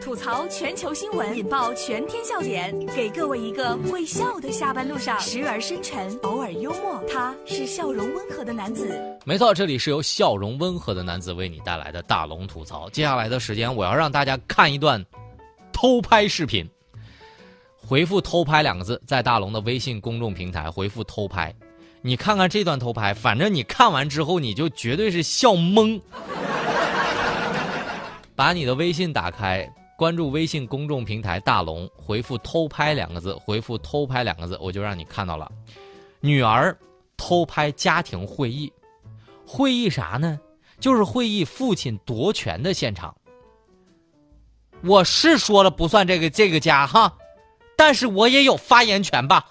吐槽全球新闻，引爆全天笑点，给各位一个会笑的下班路上，时而深沉，偶尔幽默。他是笑容温和的男子。没错，这里是由笑容温和的男子为你带来的大龙吐槽。接下来的时间，我要让大家看一段偷拍视频。回复“偷拍”两个字，在大龙的微信公众平台回复“偷拍”，你看看这段偷拍，反正你看完之后，你就绝对是笑懵。把你的微信打开。关注微信公众平台大龙，回复“偷拍”两个字，回复“偷拍”两个字，我就让你看到了。女儿偷拍家庭会议，会议啥呢？就是会议父亲夺权的现场。我是说了不算这个这个家哈，但是我也有发言权吧？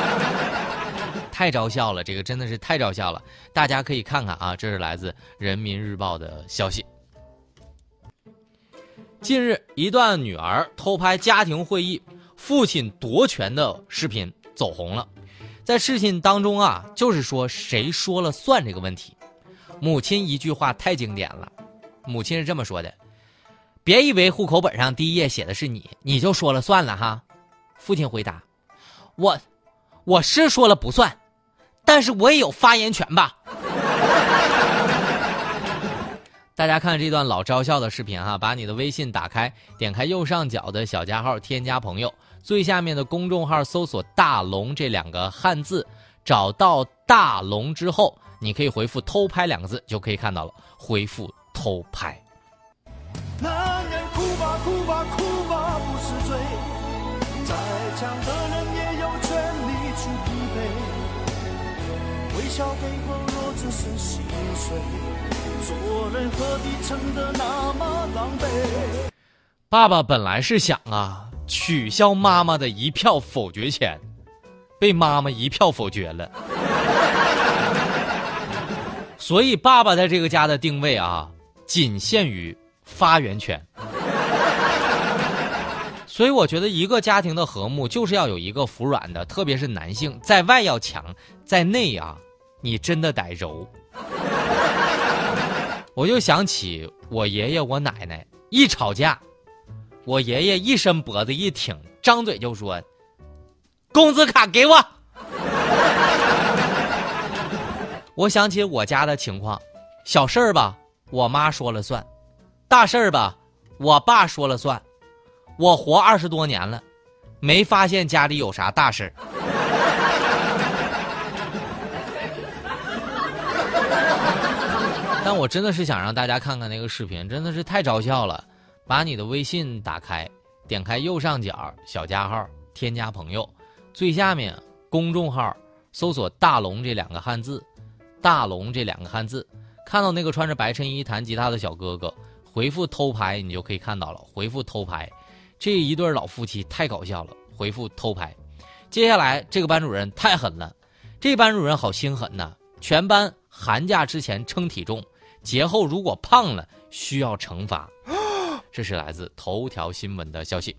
太招笑了，这个真的是太招笑了。大家可以看看啊，这是来自人民日报的消息。近日，一段女儿偷拍家庭会议、父亲夺权的视频走红了。在视频当中啊，就是说谁说了算这个问题。母亲一句话太经典了，母亲是这么说的：“别以为户口本上第一页写的是你，你就说了算了哈。”父亲回答：“我，我是说了不算，但是我也有发言权吧。”大家看这段老招笑的视频哈，把你的微信打开，点开右上角的小加号，添加朋友，最下面的公众号搜索“大龙”这两个汉字，找到大龙之后，你可以回复“偷拍”两个字，就可以看到了。回复“偷拍”。笑背后若只是心碎。做人何必撑得那么狼狈？爸爸本来是想啊，取消妈妈的一票否决权，被妈妈一票否决了。所以爸爸在这个家的定位啊，仅限于发言权。所以我觉得一个家庭的和睦就是要有一个服软的，特别是男性，在外要强，在内啊，你真的得柔。我就想起我爷爷我奶奶一吵架，我爷爷一伸脖子一挺，张嘴就说：“工资卡给我。” 我想起我家的情况，小事儿吧，我妈说了算；大事儿吧，我爸说了算。我活二十多年了，没发现家里有啥大事儿。但我真的是想让大家看看那个视频，真的是太招笑了。把你的微信打开，点开右上角小加号，添加朋友，最下面公众号搜索“大龙”这两个汉字，“大龙”这两个汉字，看到那个穿着白衬衣弹吉他的小哥哥，回复“偷拍”，你就可以看到了。回复“偷拍”，这一对老夫妻太搞笑了。回复“偷拍”，接下来这个班主任太狠了，这班主任好心狠呐，全班寒假之前称体重。节后如果胖了，需要惩罚。这是来自头条新闻的消息。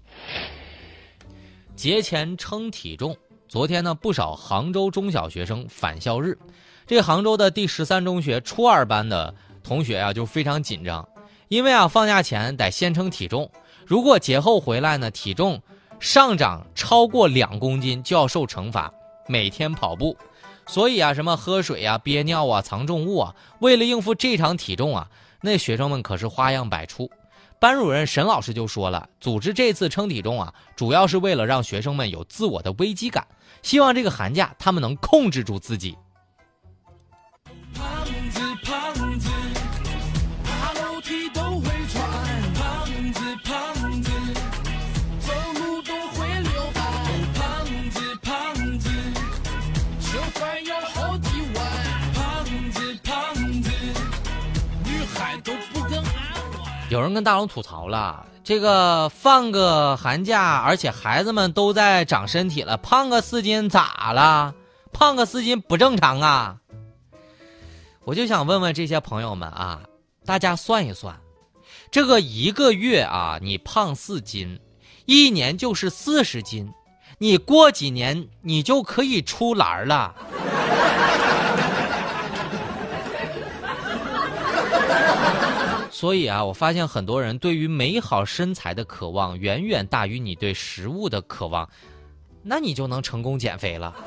节前称体重，昨天呢，不少杭州中小学生返校日，这杭州的第十三中学初二班的同学啊，就非常紧张，因为啊，放假前得先称体重，如果节后回来呢，体重上涨超过两公斤，就要受惩罚，每天跑步。所以啊，什么喝水啊、憋尿啊、藏重物啊，为了应付这场体重啊，那学生们可是花样百出。班主任沈老师就说了，组织这次称体重啊，主要是为了让学生们有自我的危机感，希望这个寒假他们能控制住自己。有人跟大龙吐槽了，这个放个寒假，而且孩子们都在长身体了，胖个四斤咋了？胖个四斤不正常啊！我就想问问这些朋友们啊，大家算一算，这个一个月啊，你胖四斤，一年就是四十斤，你过几年你就可以出栏了。所以啊，我发现很多人对于美好身材的渴望远远大于你对食物的渴望，那你就能成功减肥了。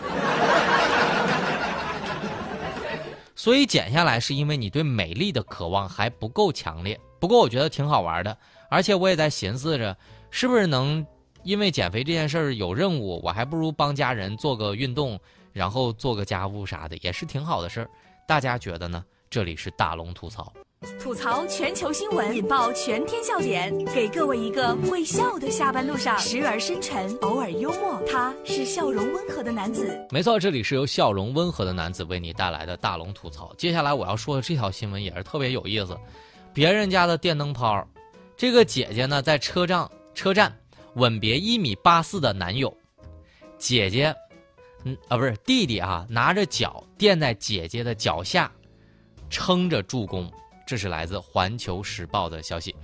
所以减下来是因为你对美丽的渴望还不够强烈。不过我觉得挺好玩的，而且我也在寻思着，是不是能因为减肥这件事儿有任务，我还不如帮家人做个运动，然后做个家务啥的，也是挺好的事儿。大家觉得呢？这里是大龙吐槽。吐槽全球新闻，引爆全天笑点，给各位一个会笑的下班路上，时而深沉，偶尔幽默。他是笑容温和的男子。没错，这里是由笑容温和的男子为你带来的大龙吐槽。接下来我要说的这条新闻也是特别有意思。别人家的电灯泡，这个姐姐呢在车站车站吻别一米八四的男友，姐姐，嗯啊不是弟弟啊，拿着脚垫在姐姐的脚下，撑着助攻。这是来自《环球时报》的消息。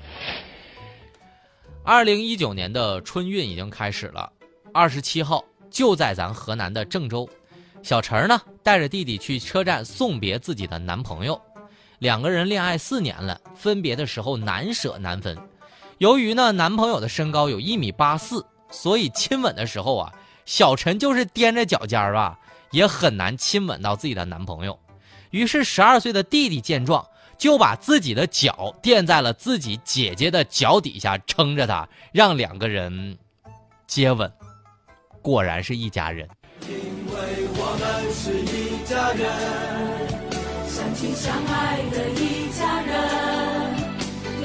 二零一九年的春运已经开始了，二十七号就在咱河南的郑州，小陈呢带着弟弟去车站送别自己的男朋友，两个人恋爱四年了，分别的时候难舍难分。由于呢男朋友的身高有一米八四，所以亲吻的时候啊，小陈就是踮着脚尖儿吧，也很难亲吻到自己的男朋友。于是十二岁的弟弟见状。就把自己的脚垫在了自己姐姐的脚底下，撑着她，让两个人接吻。果然是一家人。因为我们是一家人，相亲相爱的一家人，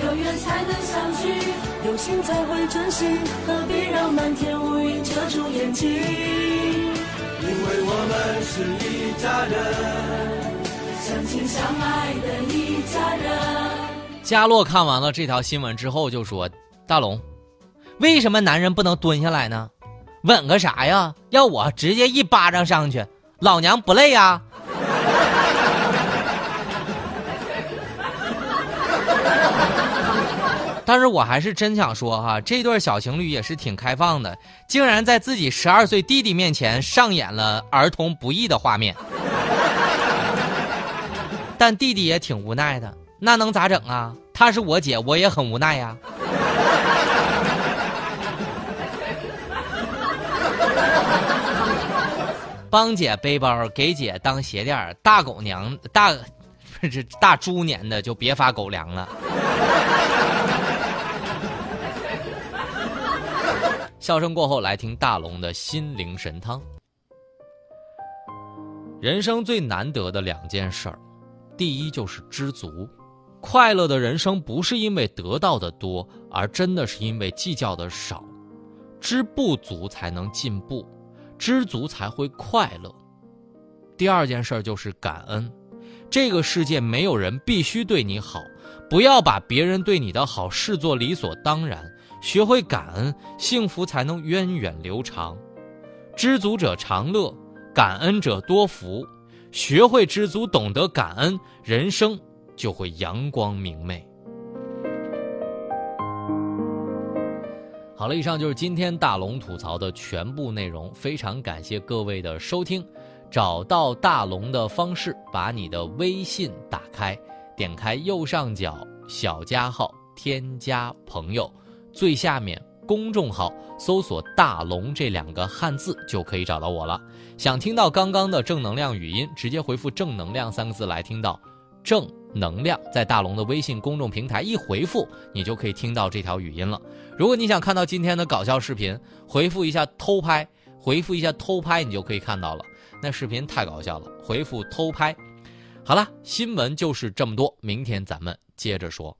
有缘才能相聚，有心才会珍惜，何必让漫天乌云遮住眼睛？因为我们是一家人。相亲相爱的一家人。佳洛看完了这条新闻之后就说：“大龙，为什么男人不能蹲下来呢？吻个啥呀？要我直接一巴掌上去，老娘不累呀！” 但是我还是真想说哈，这对小情侣也是挺开放的，竟然在自己十二岁弟弟面前上演了儿童不宜的画面。但弟弟也挺无奈的，那能咋整啊？她是我姐，我也很无奈呀。帮姐背包，给姐当鞋垫儿大狗娘大，不是大猪年的就别发狗粮了。笑声过后，来听大龙的心灵神汤。人生最难得的两件事儿。第一就是知足，快乐的人生不是因为得到的多，而真的是因为计较的少。知不足才能进步，知足才会快乐。第二件事就是感恩，这个世界没有人必须对你好，不要把别人对你的好视作理所当然，学会感恩，幸福才能源远流长。知足者常乐，感恩者多福。学会知足，懂得感恩，人生就会阳光明媚。好了，以上就是今天大龙吐槽的全部内容，非常感谢各位的收听。找到大龙的方式，把你的微信打开，点开右上角小加号，添加朋友，最下面。公众号搜索“大龙”这两个汉字就可以找到我了。想听到刚刚的正能量语音，直接回复“正能量”三个字来听到。正能量在大龙的微信公众平台一回复，你就可以听到这条语音了。如果你想看到今天的搞笑视频，回复一下“偷拍”，回复一下“偷拍”，你就可以看到了。那视频太搞笑了，回复“偷拍”。好了，新闻就是这么多，明天咱们接着说。